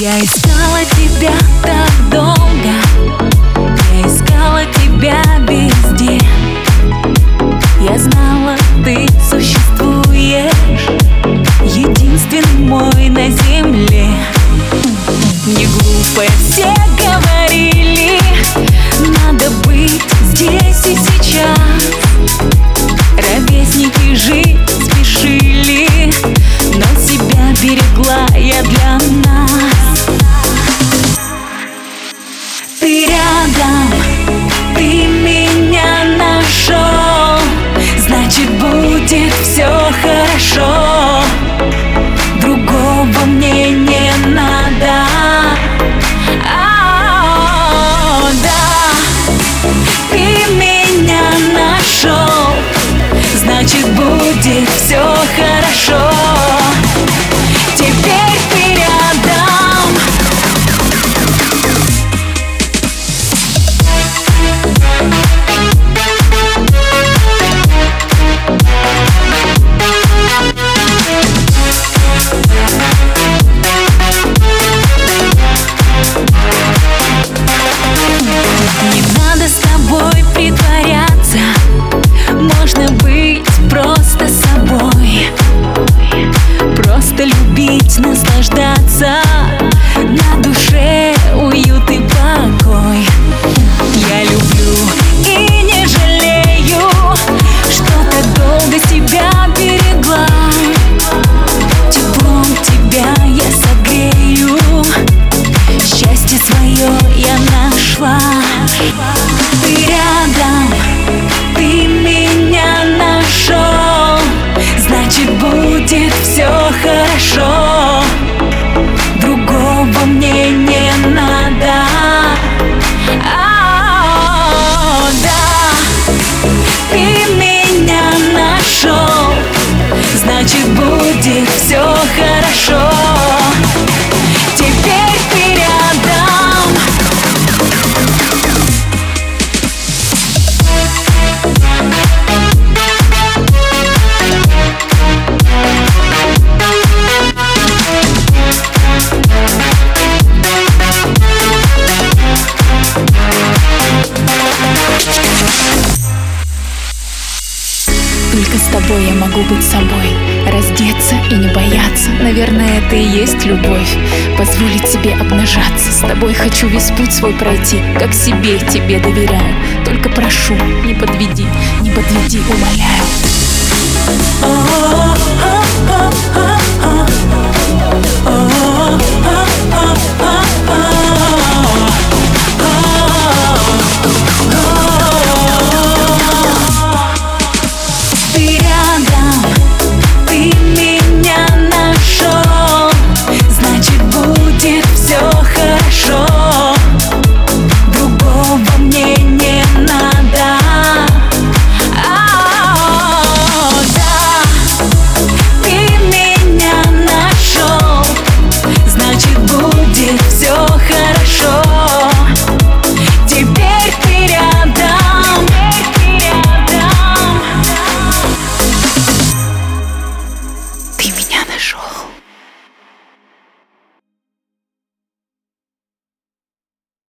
Я искала тебя так долго, я искала тебя. Oh. какой я могу быть собой? Раздеться и не бояться. Наверное, это и есть любовь. Позволить себе обнажаться. С тобой хочу весь путь свой пройти. Как себе тебе доверяю. Только прошу, не подведи Не подведи, умоляю. chaud.